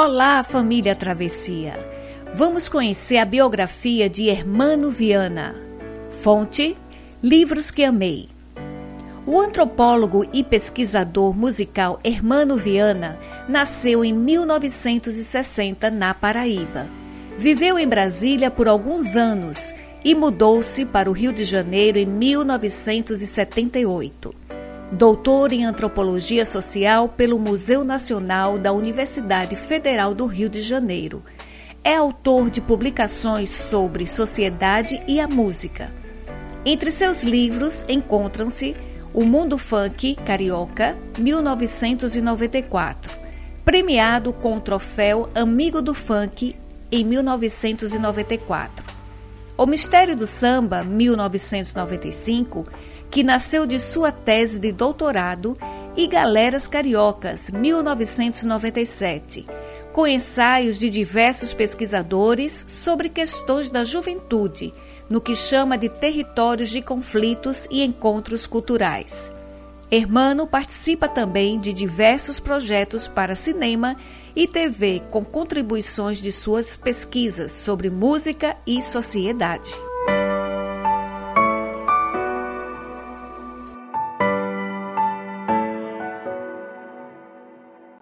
Olá, família Travessia! Vamos conhecer a biografia de Hermano Viana. Fonte: Livros que Amei. O antropólogo e pesquisador musical Hermano Viana nasceu em 1960 na Paraíba. Viveu em Brasília por alguns anos e mudou-se para o Rio de Janeiro em 1978 doutor em antropologia social pelo Museu Nacional da Universidade Federal do Rio de Janeiro. É autor de publicações sobre sociedade e a música. Entre seus livros encontram-se O Mundo Funk Carioca, 1994, premiado com o troféu Amigo do Funk em 1994. O Mistério do Samba, 1995, que nasceu de sua tese de doutorado, e Galeras Cariocas, 1997, com ensaios de diversos pesquisadores sobre questões da juventude, no que chama de territórios de conflitos e encontros culturais. Hermano participa também de diversos projetos para cinema e TV com contribuições de suas pesquisas sobre música e sociedade.